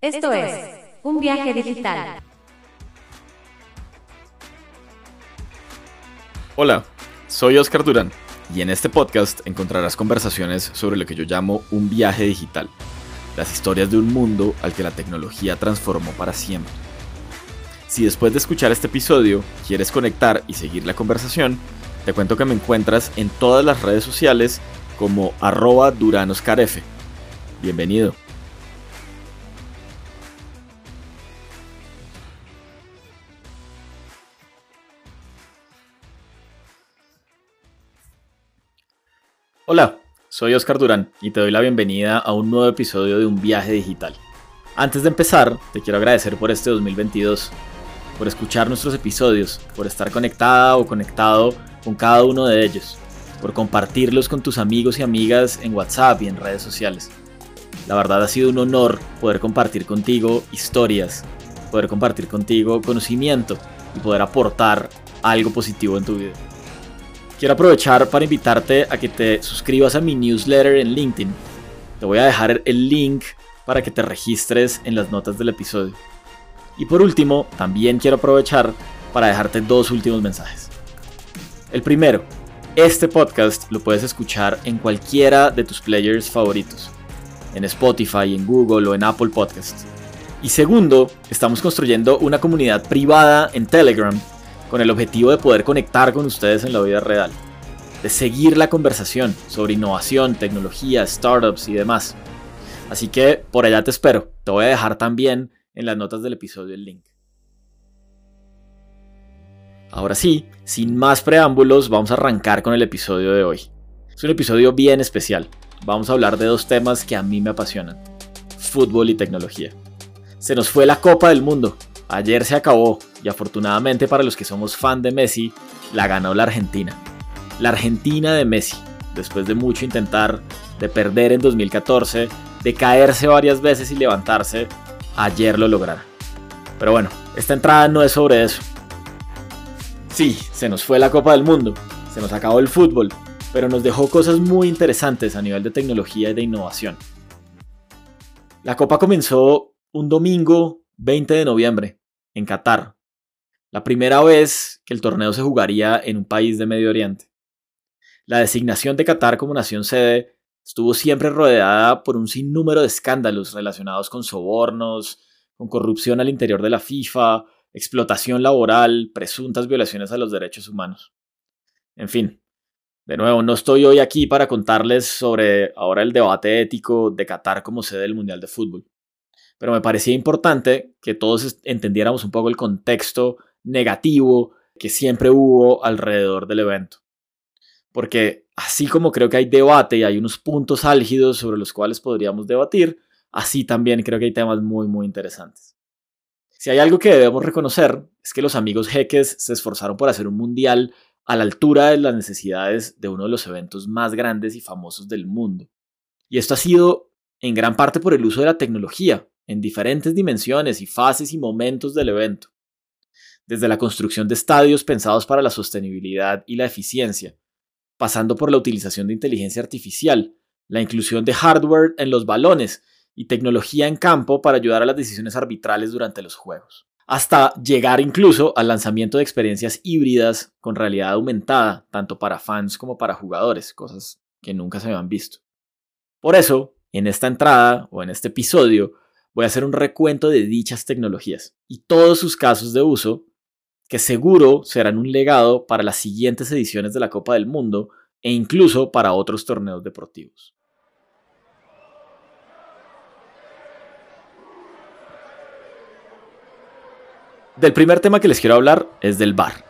Esto es Un viaje digital. Hola, soy Oscar Durán y en este podcast encontrarás conversaciones sobre lo que yo llamo un viaje digital, las historias de un mundo al que la tecnología transformó para siempre. Si después de escuchar este episodio quieres conectar y seguir la conversación, te cuento que me encuentras en todas las redes sociales como arroba duranoscarf. Bienvenido. Hola, soy Oscar Durán y te doy la bienvenida a un nuevo episodio de Un viaje digital. Antes de empezar, te quiero agradecer por este 2022, por escuchar nuestros episodios, por estar conectada o conectado con cada uno de ellos, por compartirlos con tus amigos y amigas en WhatsApp y en redes sociales. La verdad ha sido un honor poder compartir contigo historias, poder compartir contigo conocimiento y poder aportar algo positivo en tu vida. Quiero aprovechar para invitarte a que te suscribas a mi newsletter en LinkedIn. Te voy a dejar el link para que te registres en las notas del episodio. Y por último, también quiero aprovechar para dejarte dos últimos mensajes. El primero, este podcast lo puedes escuchar en cualquiera de tus players favoritos, en Spotify, en Google o en Apple Podcasts. Y segundo, estamos construyendo una comunidad privada en Telegram con el objetivo de poder conectar con ustedes en la vida real, de seguir la conversación sobre innovación, tecnología, startups y demás. Así que por allá te espero, te voy a dejar también en las notas del episodio el link. Ahora sí, sin más preámbulos, vamos a arrancar con el episodio de hoy. Es un episodio bien especial. Vamos a hablar de dos temas que a mí me apasionan. Fútbol y tecnología. Se nos fue la Copa del Mundo. Ayer se acabó y afortunadamente para los que somos fan de Messi, la ganó la Argentina. La Argentina de Messi, después de mucho intentar, de perder en 2014, de caerse varias veces y levantarse, ayer lo lograron. Pero bueno, esta entrada no es sobre eso. Sí, se nos fue la Copa del Mundo, se nos acabó el fútbol, pero nos dejó cosas muy interesantes a nivel de tecnología y de innovación. La Copa comenzó un domingo 20 de noviembre, en Qatar, la primera vez que el torneo se jugaría en un país de Medio Oriente. La designación de Qatar como nación sede estuvo siempre rodeada por un sinnúmero de escándalos relacionados con sobornos, con corrupción al interior de la FIFA, explotación laboral, presuntas violaciones a los derechos humanos. En fin, de nuevo, no estoy hoy aquí para contarles sobre ahora el debate ético de Qatar como sede del Mundial de Fútbol, pero me parecía importante que todos entendiéramos un poco el contexto negativo que siempre hubo alrededor del evento. Porque así como creo que hay debate y hay unos puntos álgidos sobre los cuales podríamos debatir, así también creo que hay temas muy, muy interesantes. Si hay algo que debemos reconocer es que los amigos jeques se esforzaron por hacer un mundial a la altura de las necesidades de uno de los eventos más grandes y famosos del mundo. Y esto ha sido en gran parte por el uso de la tecnología, en diferentes dimensiones y fases y momentos del evento desde la construcción de estadios pensados para la sostenibilidad y la eficiencia, pasando por la utilización de inteligencia artificial, la inclusión de hardware en los balones y tecnología en campo para ayudar a las decisiones arbitrales durante los juegos, hasta llegar incluso al lanzamiento de experiencias híbridas con realidad aumentada, tanto para fans como para jugadores, cosas que nunca se habían visto. Por eso, en esta entrada o en este episodio, voy a hacer un recuento de dichas tecnologías y todos sus casos de uso que seguro serán un legado para las siguientes ediciones de la Copa del Mundo e incluso para otros torneos deportivos. Del primer tema que les quiero hablar es del VAR,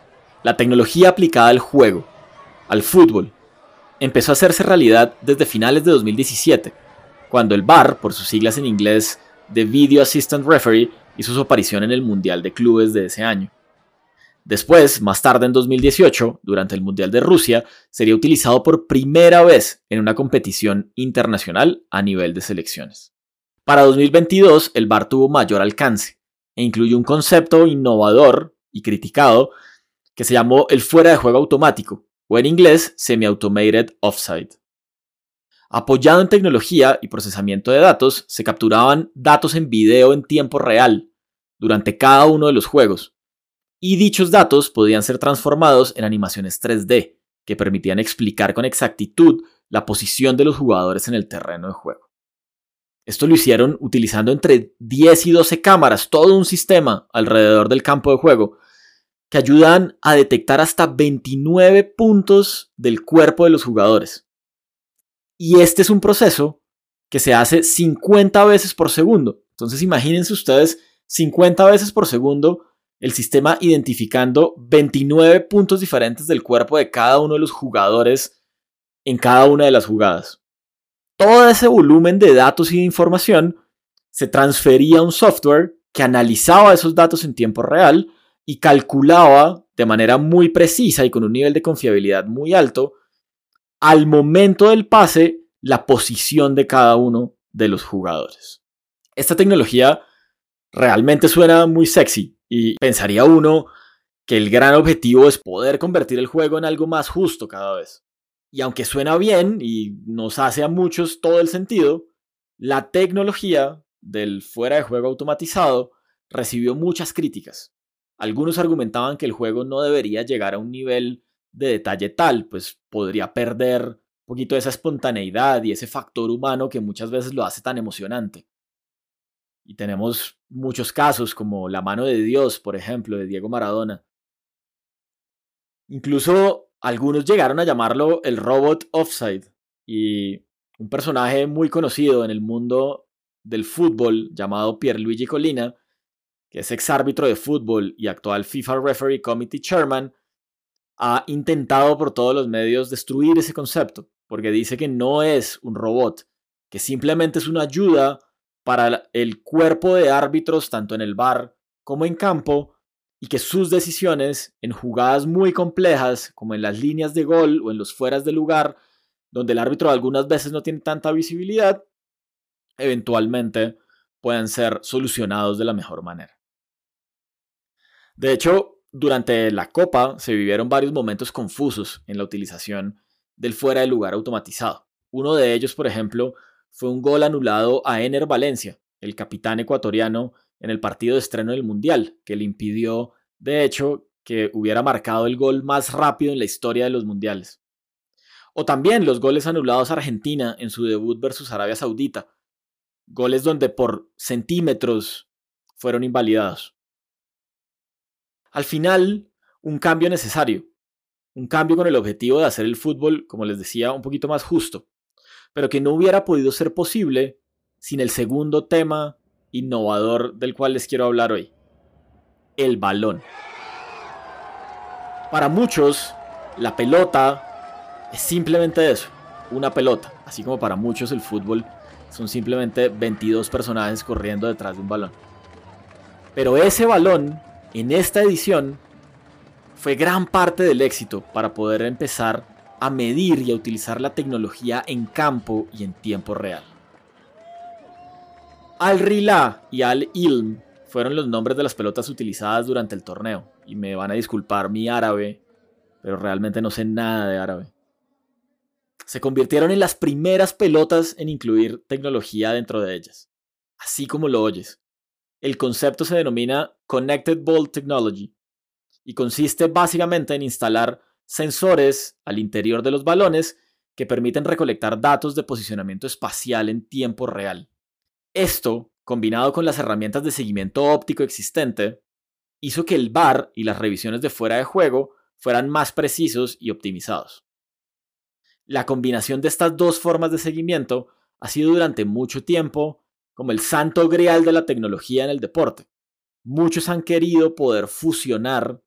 la tecnología aplicada al juego, al fútbol. Empezó a hacerse realidad desde finales de 2017, cuando el VAR, por sus siglas en inglés de Video Assistant Referee, hizo su aparición en el Mundial de Clubes de ese año. Después, más tarde en 2018, durante el Mundial de Rusia, sería utilizado por primera vez en una competición internacional a nivel de selecciones. Para 2022, el VAR tuvo mayor alcance e incluye un concepto innovador y criticado que se llamó el fuera de juego automático, o en inglés semi-automated offside. Apoyado en tecnología y procesamiento de datos, se capturaban datos en video en tiempo real durante cada uno de los juegos, y dichos datos podían ser transformados en animaciones 3D, que permitían explicar con exactitud la posición de los jugadores en el terreno de juego. Esto lo hicieron utilizando entre 10 y 12 cámaras, todo un sistema alrededor del campo de juego, que ayudan a detectar hasta 29 puntos del cuerpo de los jugadores. Y este es un proceso que se hace 50 veces por segundo. Entonces imagínense ustedes 50 veces por segundo el sistema identificando 29 puntos diferentes del cuerpo de cada uno de los jugadores en cada una de las jugadas. Todo ese volumen de datos y de información se transfería a un software que analizaba esos datos en tiempo real y calculaba de manera muy precisa y con un nivel de confiabilidad muy alto al momento del pase la posición de cada uno de los jugadores. Esta tecnología realmente suena muy sexy y pensaría uno que el gran objetivo es poder convertir el juego en algo más justo cada vez. Y aunque suena bien y nos hace a muchos todo el sentido, la tecnología del fuera de juego automatizado recibió muchas críticas. Algunos argumentaban que el juego no debería llegar a un nivel de detalle tal, pues podría perder un poquito esa espontaneidad y ese factor humano que muchas veces lo hace tan emocionante. Y tenemos muchos casos como La mano de Dios, por ejemplo, de Diego Maradona. Incluso algunos llegaron a llamarlo el robot offside y un personaje muy conocido en el mundo del fútbol llamado Pierluigi Colina, que es ex árbitro de fútbol y actual FIFA Referee Committee Chairman, ha intentado por todos los medios destruir ese concepto, porque dice que no es un robot, que simplemente es una ayuda para el cuerpo de árbitros tanto en el bar como en campo y que sus decisiones en jugadas muy complejas como en las líneas de gol o en los fueras de lugar donde el árbitro algunas veces no tiene tanta visibilidad, eventualmente pueden ser solucionados de la mejor manera. De hecho, durante la Copa se vivieron varios momentos confusos en la utilización del fuera de lugar automatizado. Uno de ellos, por ejemplo, fue un gol anulado a Ener Valencia, el capitán ecuatoriano, en el partido de estreno del Mundial, que le impidió, de hecho, que hubiera marcado el gol más rápido en la historia de los Mundiales. O también los goles anulados a Argentina en su debut versus Arabia Saudita, goles donde por centímetros fueron invalidados. Al final, un cambio necesario, un cambio con el objetivo de hacer el fútbol, como les decía, un poquito más justo, pero que no hubiera podido ser posible sin el segundo tema innovador del cual les quiero hablar hoy, el balón. Para muchos, la pelota es simplemente eso, una pelota, así como para muchos el fútbol son simplemente 22 personajes corriendo detrás de un balón. Pero ese balón, en esta edición, fue gran parte del éxito para poder empezar a medir y a utilizar la tecnología en campo y en tiempo real. Al-Rila y Al-Ilm fueron los nombres de las pelotas utilizadas durante el torneo, y me van a disculpar mi árabe, pero realmente no sé nada de árabe. Se convirtieron en las primeras pelotas en incluir tecnología dentro de ellas, así como lo oyes. El concepto se denomina Connected Ball Technology y consiste básicamente en instalar sensores al interior de los balones que permiten recolectar datos de posicionamiento espacial en tiempo real. Esto, combinado con las herramientas de seguimiento óptico existente, hizo que el VAR y las revisiones de fuera de juego fueran más precisos y optimizados. La combinación de estas dos formas de seguimiento ha sido durante mucho tiempo como el santo grial de la tecnología en el deporte. Muchos han querido poder fusionar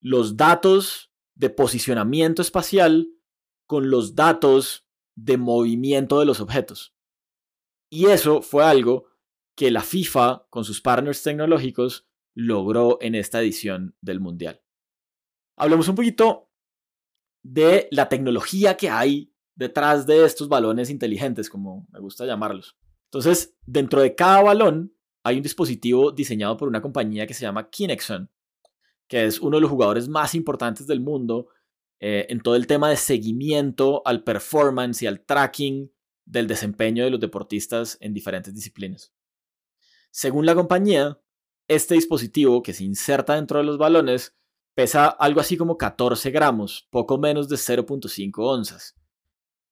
los datos de posicionamiento espacial con los datos de movimiento de los objetos. Y eso fue algo que la FIFA, con sus partners tecnológicos, logró en esta edición del Mundial. Hablemos un poquito de la tecnología que hay detrás de estos balones inteligentes, como me gusta llamarlos. Entonces, dentro de cada balón hay un dispositivo diseñado por una compañía que se llama Kinexon, que es uno de los jugadores más importantes del mundo eh, en todo el tema de seguimiento al performance y al tracking del desempeño de los deportistas en diferentes disciplinas. Según la compañía, este dispositivo que se inserta dentro de los balones pesa algo así como 14 gramos, poco menos de 0.5 onzas.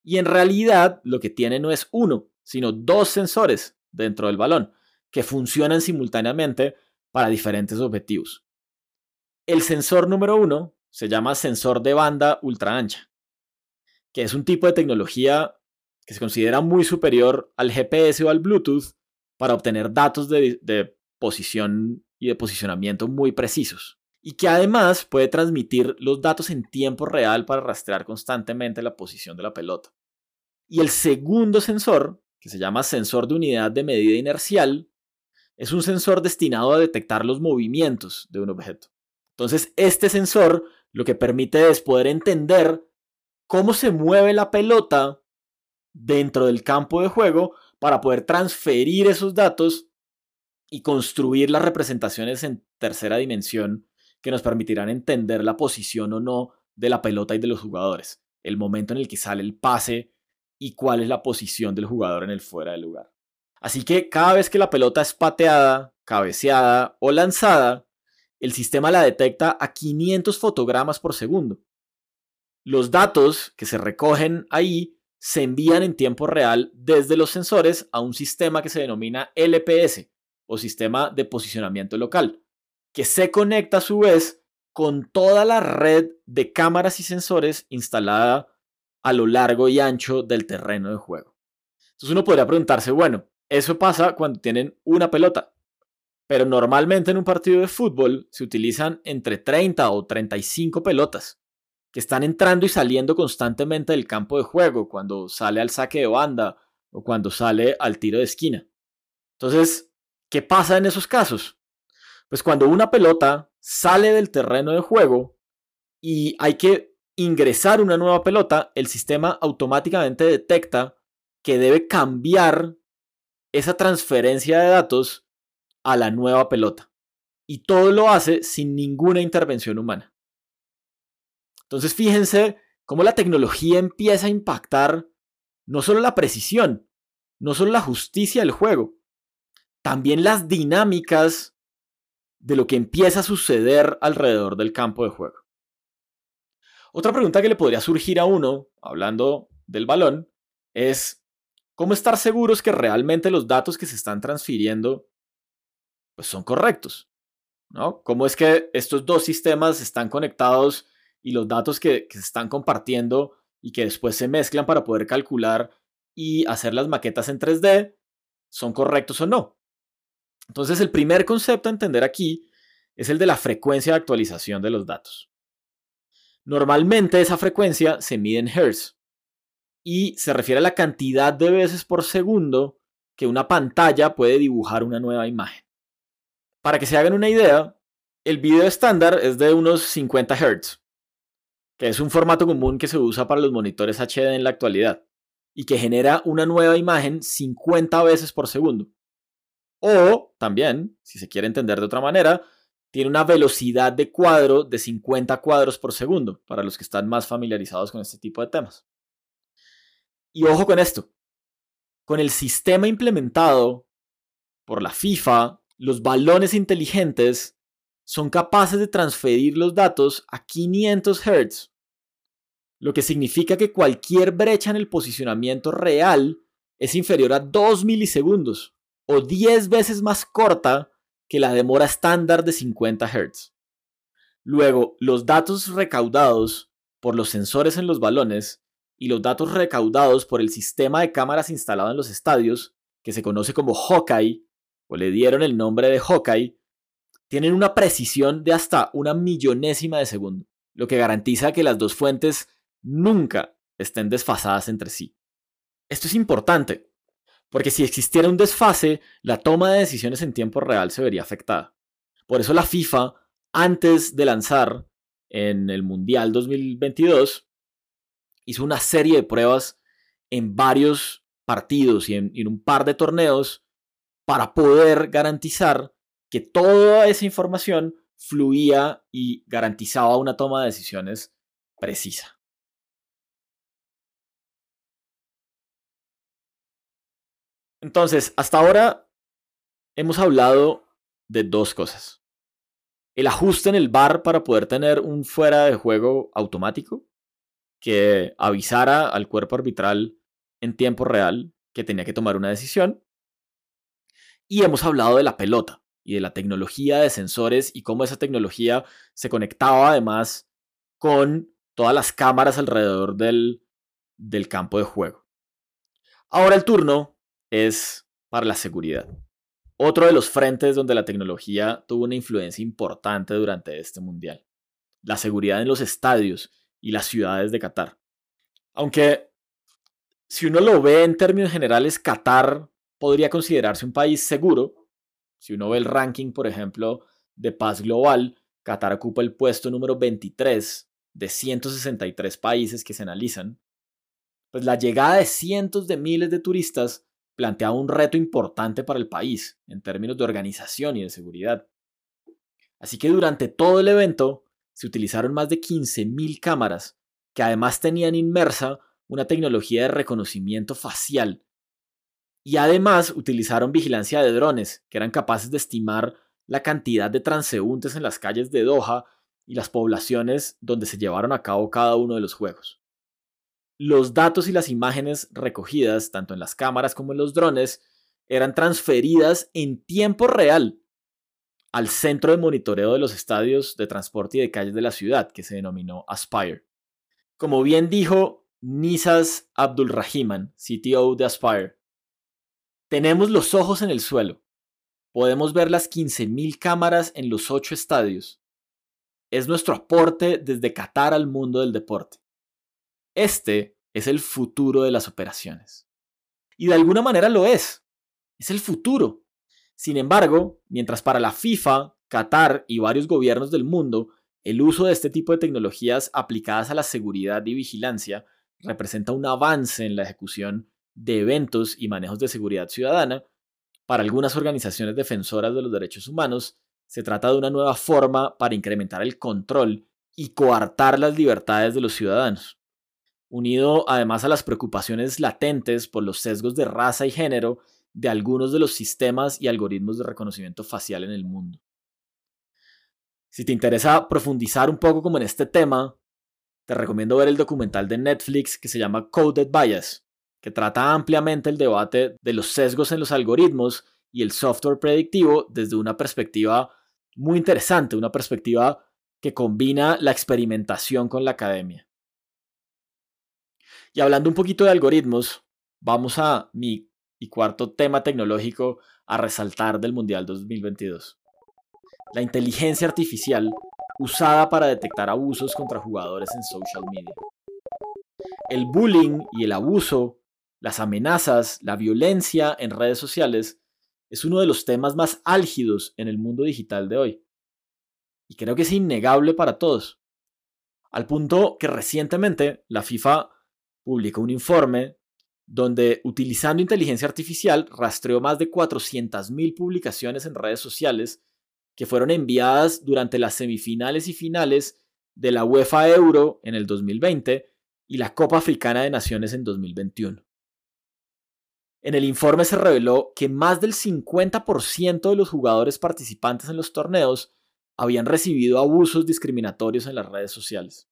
Y en realidad lo que tiene no es uno, sino dos sensores dentro del balón, que funcionan simultáneamente para diferentes objetivos. El sensor número uno se llama sensor de banda ultra ancha, que es un tipo de tecnología que se considera muy superior al GPS o al Bluetooth para obtener datos de, posición y de posicionamiento muy precisos. Y que además puede transmitir los datos en tiempo real para rastrear constantemente la posición de la pelota. Y el segundo sensor, que se llama sensor de unidad de medida inercial, es un sensor destinado a detectar los movimientos de un objeto. Entonces, este sensor lo que permite es poder entender cómo se mueve la pelota dentro del campo de juego para poder transferir esos datos y construir las representaciones en tercera dimensión que nos permitirán entender la posición o no de la pelota y de los jugadores, el momento en el que sale el pase y cuál es la posición del jugador en el fuera de lugar. Así que cada vez que la pelota es pateada, cabeceada o lanzada, el sistema la detecta a 500 fotogramas por segundo. Los datos que se recogen ahí se envían en tiempo real desde los sensores a un sistema que se denomina LPS o sistema de posicionamiento local, que se conecta a su vez con toda la red de cámaras y sensores instalada a lo largo y ancho del terreno de juego. Entonces uno podría preguntarse, bueno, eso pasa cuando tienen una pelota, pero normalmente en un partido de fútbol se utilizan entre 30 o 35 pelotas que están entrando y saliendo constantemente del campo de juego cuando sale al saque de banda o cuando sale al tiro de esquina. Entonces, ¿qué pasa en esos casos? Pues cuando una pelota sale del terreno de juego y hay que ingresar una nueva pelota, el sistema automáticamente detecta que debe cambiar esa transferencia de datos a la nueva pelota. Y todo lo hace sin ninguna intervención humana. Entonces fíjense cómo la tecnología empieza a impactar no solo la precisión, no solo la justicia del juego, también las dinámicas de lo que empieza a suceder alrededor del campo de juego. Otra pregunta que le podría surgir a uno, hablando del balón, es cómo estar seguros que realmente los datos que se están transfiriendo pues son correctos. ¿no? ¿Cómo es que estos dos sistemas están conectados y los datos que, se están compartiendo y que después se mezclan para poder calcular y hacer las maquetas en 3D son correctos o no? Entonces el primer concepto a entender aquí es el de la frecuencia de actualización de los datos. Normalmente esa frecuencia se mide en Hertz y se refiere a la cantidad de veces por segundo que una pantalla puede dibujar una nueva imagen. Para que se hagan una idea, el video estándar es de unos 50 Hz, que es un formato común que se usa para los monitores HD en la actualidad, y que genera una nueva imagen 50 veces por segundo. O también, si se quiere entender de otra manera, tiene una velocidad de cuadro de 50 cuadros por segundo, para los que están más familiarizados con este tipo de temas. Y ojo con esto, con el sistema implementado por la FIFA los balones inteligentes son capaces de transferir los datos a 500 Hz, lo que significa que cualquier brecha en el posicionamiento real es inferior a 2 milisegundos o 10 veces más corta que la demora estándar de 50 Hz. Luego, los datos recaudados por los sensores en los balones y los datos recaudados por el sistema de cámaras instalado en los estadios, que se conoce como Hawkeye, o le dieron el nombre de Hawkeye, tienen una precisión de hasta una millonésima de segundo, lo que garantiza que las dos fuentes nunca estén desfasadas entre sí. Esto es importante, porque si existiera un desfase, la toma de decisiones en tiempo real se vería afectada. Por eso la FIFA, antes de lanzar en el Mundial 2022, hizo una serie de pruebas en varios partidos y en, un par de torneos para poder garantizar que toda esa información fluía y garantizaba una toma de decisiones precisa. Entonces, hasta ahora hemos hablado de dos cosas. El ajuste en el bar para poder tener un fuera de juego automático que avisara al cuerpo arbitral en tiempo real que tenía que tomar una decisión. Y hemos hablado de la pelota y de la tecnología de sensores y cómo esa tecnología se conectaba además con todas las cámaras alrededor del, del campo de juego. Ahora el turno es para la seguridad. Otro de los frentes donde la tecnología tuvo una influencia importante durante este mundial. La seguridad en los estadios y las ciudades de Qatar. Aunque, si uno lo ve en términos generales, Qatar podría considerarse un país seguro. Si uno ve el ranking, por ejemplo, de paz global, Qatar ocupa el puesto número 23 de 163 países que se analizan. Pues la llegada de cientos de miles de turistas plantea un reto importante para el país en términos de organización y de seguridad. Así que durante todo el evento, se utilizaron más de 15.000 cámaras, que además tenían inmersa una tecnología de reconocimiento facial. Y además utilizaron vigilancia de drones, que eran capaces de estimar la cantidad de transeúntes en las calles de Doha y las poblaciones donde se llevaron a cabo cada uno de los juegos. Los datos y las imágenes recogidas, tanto en las cámaras como en los drones, eran transferidas en tiempo real al centro de monitoreo de los estadios de transporte y de calles de la ciudad, que se denominó Aspire. Como bien dijo Nisas Abdulrahiman, CTO de Aspire, tenemos los ojos en el suelo. Podemos ver las 15.000 cámaras en los ocho estadios. Es nuestro aporte desde Qatar al mundo del deporte. Este es el futuro de las operaciones. Y de alguna manera lo es. Es el futuro. Sin embargo, mientras para la FIFA, Qatar y varios gobiernos del mundo, el uso de este tipo de tecnologías aplicadas a la seguridad y vigilancia representa un avance en la ejecución de eventos y manejos de seguridad ciudadana, para algunas organizaciones defensoras de los derechos humanos, se trata de una nueva forma para incrementar el control y coartar las libertades de los ciudadanos. Unido además a las preocupaciones latentes por los sesgos de raza y género de algunos de los sistemas y algoritmos de reconocimiento facial en el mundo. Si te interesa profundizar un poco como en este tema, te recomiendo ver el documental de Netflix que se llama Coded Bias, que trata ampliamente el debate de los sesgos en los algoritmos y el software predictivo desde una perspectiva muy interesante, una perspectiva que combina la experimentación con la academia. Y hablando un poquito de algoritmos, vamos a mi cuarto tema tecnológico a resaltar del Mundial 2022. La inteligencia artificial usada para detectar abusos contra jugadores en social media. El bullying y el abuso, las amenazas, la violencia en redes sociales es uno de los temas más álgidos en el mundo digital de hoy. Y creo que es innegable para todos. Al punto que recientemente la FIFA publicó un informe donde utilizando inteligencia artificial rastreó más de 400.000 publicaciones en redes sociales que fueron enviadas durante las semifinales y finales de la UEFA Euro en el 2020 y la Copa Africana de Naciones en 2021. En el informe se reveló que más del 50% de los jugadores participantes en los torneos habían recibido abusos discriminatorios en las redes sociales.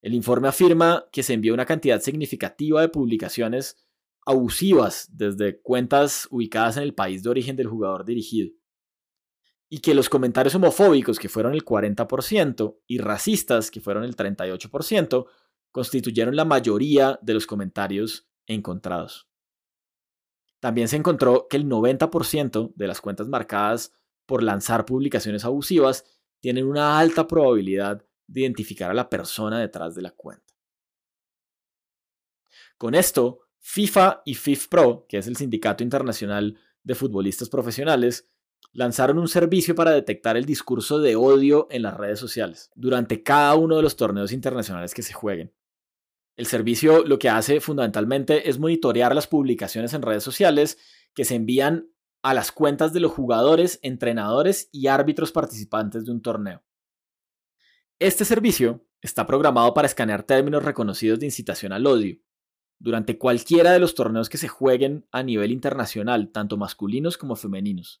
El informe afirma que se envió una cantidad significativa de publicaciones abusivas desde cuentas ubicadas en el país de origen del jugador dirigido. Y que los comentarios homofóbicos, que fueron el 40%, y racistas, que fueron el 38%, constituyeron la mayoría de los comentarios encontrados. También se encontró que el 90% de las cuentas marcadas por lanzar publicaciones abusivas tienen una alta probabilidad de identificar a la persona detrás de la cuenta. Con esto, FIFA y FIFPro, que es el Sindicato Internacional de Futbolistas Profesionales, lanzaron un servicio para detectar el discurso de odio en las redes sociales durante cada uno de los torneos internacionales que se jueguen. El servicio lo que hace fundamentalmente es monitorear las publicaciones en redes sociales que se envían a las cuentas de los jugadores, entrenadores y árbitros participantes de un torneo. Este servicio está programado para escanear términos reconocidos de incitación al odio durante cualquiera de los torneos que se jueguen a nivel internacional, tanto masculinos como femeninos.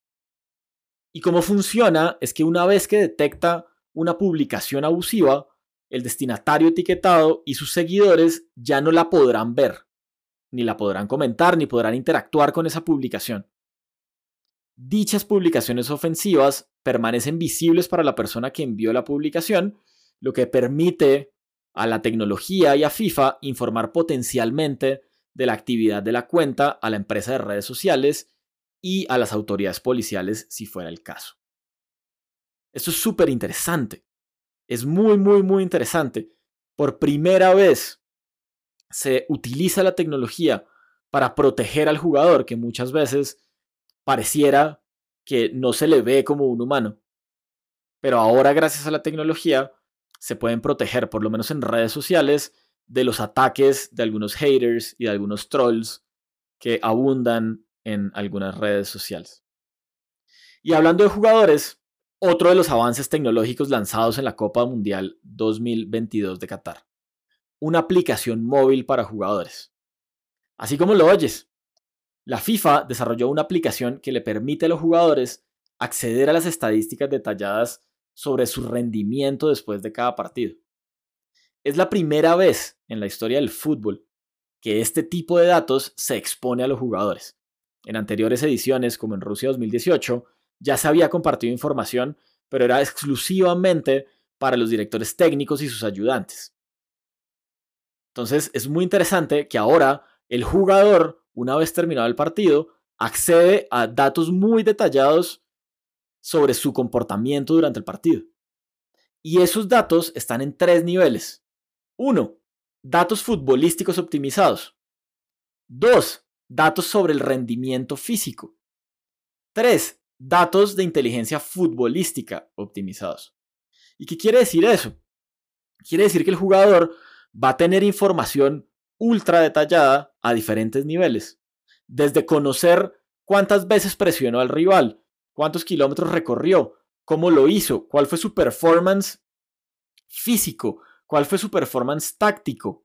Y cómo funciona es que una vez que detecta una publicación abusiva, el destinatario etiquetado y sus seguidores ya no la podrán ver, ni la podrán comentar, ni podrán interactuar con esa publicación. Dichas publicaciones ofensivas permanecen visibles para la persona que envió la publicación, lo que permite a la tecnología y a FIFA informar potencialmente de la actividad de la cuenta a la empresa de redes sociales y a las autoridades policiales si fuera el caso. Esto es súper interesante. Es muy, muy, muy interesante. Por primera vez se utiliza la tecnología para proteger al jugador que muchas veces pareciera que no se le ve como un humano. Pero ahora gracias a la tecnología se pueden proteger, por lo menos en redes sociales, de los ataques de algunos haters y de algunos trolls que abundan en algunas redes sociales. Y hablando de jugadores, otro de los avances tecnológicos lanzados en la Copa Mundial 2022 de Qatar. Una aplicación móvil para jugadores. Así como lo oyes, la FIFA desarrolló una aplicación que le permite a los jugadores acceder a las estadísticas detalladas sobre su rendimiento después de cada partido. Es la primera vez en la historia del fútbol que este tipo de datos se expone a los jugadores. En anteriores ediciones, como en Rusia 2018, ya se había compartido información, pero era exclusivamente para los directores técnicos y sus ayudantes. Entonces es muy interesante que ahora el jugador, una vez terminado el partido, accede a datos muy detallados sobre su comportamiento durante el partido. Y esos datos están en tres niveles. Uno, datos futbolísticos optimizados. Dos, datos sobre el rendimiento físico. Tres, datos de inteligencia futbolística optimizados. ¿Y qué quiere decir eso? Quiere decir que el jugador va a tener información ultra detallada a diferentes niveles. Desde conocer cuántas veces presionó al rival, cuántos kilómetros recorrió, cómo lo hizo, cuál fue su performance físico, cuál fue su performance táctico.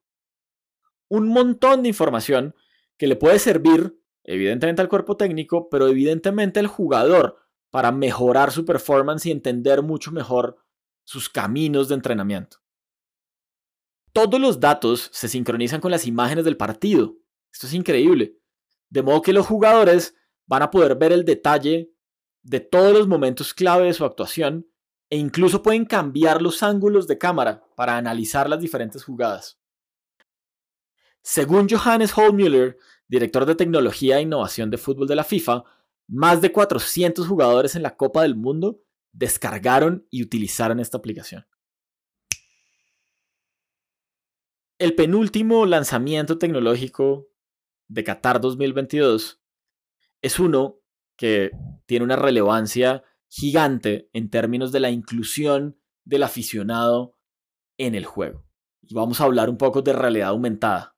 Un montón de información que le puede servir, evidentemente al cuerpo técnico, pero evidentemente al jugador para mejorar su performance y entender mucho mejor sus caminos de entrenamiento. Todos los datos se sincronizan con las imágenes del partido. Esto es increíble. De modo que los jugadores van a poder ver el detalle de todos los momentos clave de su actuación e incluso pueden cambiar los ángulos de cámara para analizar las diferentes jugadas. Según Johannes Holmüller, director de tecnología e innovación de fútbol de la FIFA, más de 400 jugadores en la Copa del Mundo descargaron y utilizaron esta aplicación. El penúltimo lanzamiento tecnológico de Qatar 2022 es uno que tiene una relevancia gigante en términos de la inclusión del aficionado en el juego. Y vamos a hablar un poco de realidad aumentada.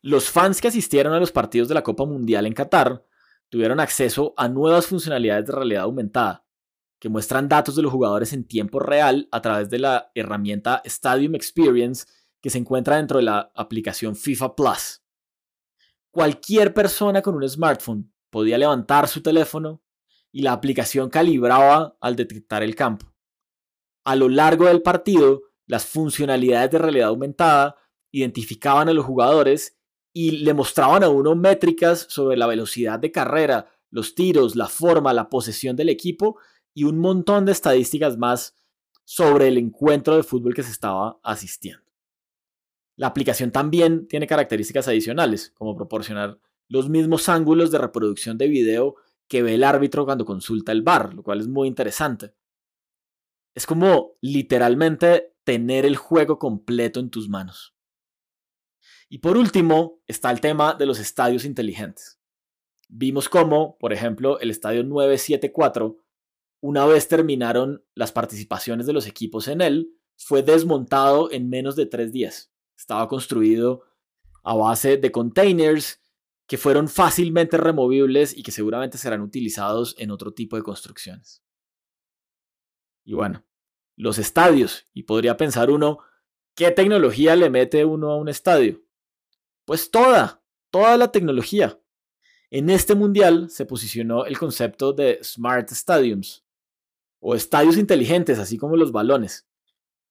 Los fans que asistieron a los partidos de la Copa Mundial en Qatar tuvieron acceso a nuevas funcionalidades de realidad aumentada, que muestran datos de los jugadores en tiempo real a través de la herramienta Stadium Experience que se encuentra dentro de la aplicación FIFA Plus. Cualquier persona con un smartphone podía levantar su teléfono y la aplicación calibraba al detectar el campo. A lo largo del partido, las funcionalidades de realidad aumentada identificaban a los jugadores y le mostraban a uno métricas sobre la velocidad de carrera, los tiros, la forma, la posesión del equipo y un montón de estadísticas más sobre el encuentro de fútbol que se estaba asistiendo. La aplicación también tiene características adicionales, como proporcionar los mismos ángulos de reproducción de video que ve el árbitro cuando consulta el bar, lo cual es muy interesante. Es como literalmente tener el juego completo en tus manos. Y por último está el tema de los estadios inteligentes. Vimos cómo, por ejemplo, el estadio 974, una vez terminaron las participaciones de los equipos en él, fue desmontado en menos de tres días. Estaba construido a base de containers que fueron fácilmente removibles y que seguramente serán utilizados en otro tipo de construcciones. Y bueno, los estadios, y podría pensar uno, ¿Qué tecnología le mete uno a un estadio? Pues toda, toda la tecnología. En este mundial se posicionó el concepto de Smart Stadiums, o estadios inteligentes, así como los balones,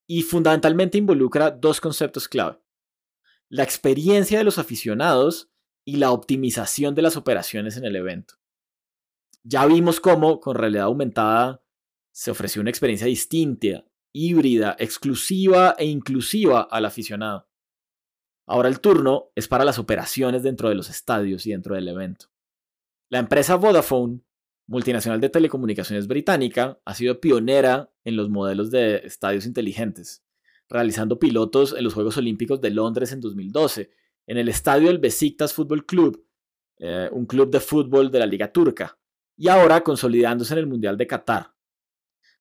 y fundamentalmente involucra dos conceptos clave. La experiencia de los aficionados y la optimización de las operaciones en el evento. Ya vimos cómo con realidad aumentada se ofreció una experiencia distinta, híbrida, exclusiva e inclusiva al aficionado. Ahora el turno es para las operaciones dentro de los estadios y dentro del evento. La empresa Vodafone, multinacional de telecomunicaciones británica, ha sido pionera en los modelos de estadios inteligentes, realizando pilotos en los Juegos Olímpicos de Londres en 2012, en el estadio del Besiktas Football Club, eh, un club de fútbol de la Liga Turca, y ahora consolidándose en el Mundial de Qatar.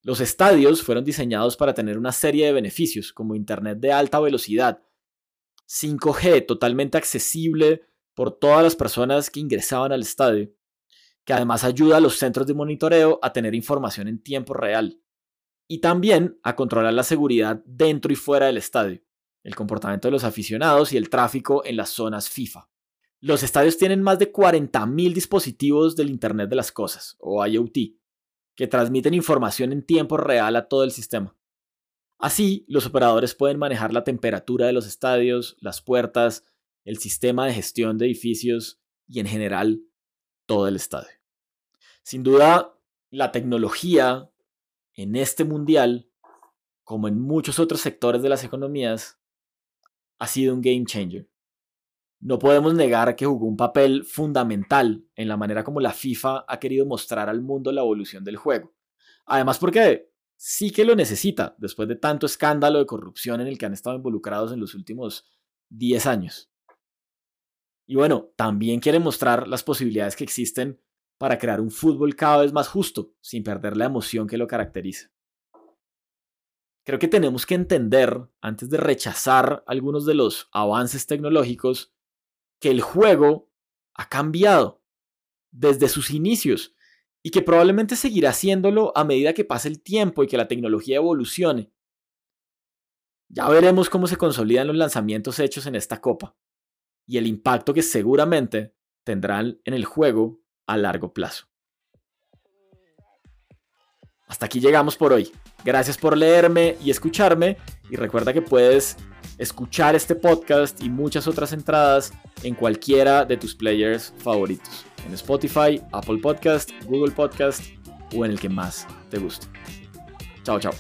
Los estadios fueron diseñados para tener una serie de beneficios, como Internet de alta velocidad, 5G totalmente accesible por todas las personas que ingresaban al estadio, que además ayuda a los centros de monitoreo a tener información en tiempo real y también a controlar la seguridad dentro y fuera del estadio, el comportamiento de los aficionados y el tráfico en las zonas FIFA. Los estadios tienen más de 40.000 dispositivos del Internet de las Cosas, o IoT, que transmiten información en tiempo real a todo el sistema. Así, los operadores pueden manejar la temperatura de los estadios, las puertas, el sistema de gestión de edificios y en general todo el estadio. Sin duda, la tecnología en este mundial, como en muchos otros sectores de las economías, ha sido un game changer. No podemos negar que jugó un papel fundamental en la manera como la FIFA ha querido mostrar al mundo la evolución del juego. Además porque sí que lo necesita después de tanto escándalo de corrupción en el que han estado involucrados en los últimos 10 años. Y bueno, también quiere mostrar las posibilidades que existen para crear un fútbol cada vez más justo, sin perder la emoción que lo caracteriza. Creo que tenemos que entender, antes de rechazar algunos de los avances tecnológicos, que el juego ha cambiado desde sus inicios y que probablemente seguirá haciéndolo a medida que pase el tiempo y que la tecnología evolucione. Ya veremos cómo se consolidan los lanzamientos hechos en esta copa y el impacto que seguramente tendrán en el juego a largo plazo. Hasta aquí llegamos por hoy. Gracias por leerme y escucharme y recuerda que puedes escuchar este podcast y muchas otras entradas en cualquiera de tus players favoritos, en Spotify, Apple Podcast, Google Podcast o en el que más te guste. Chao, chao.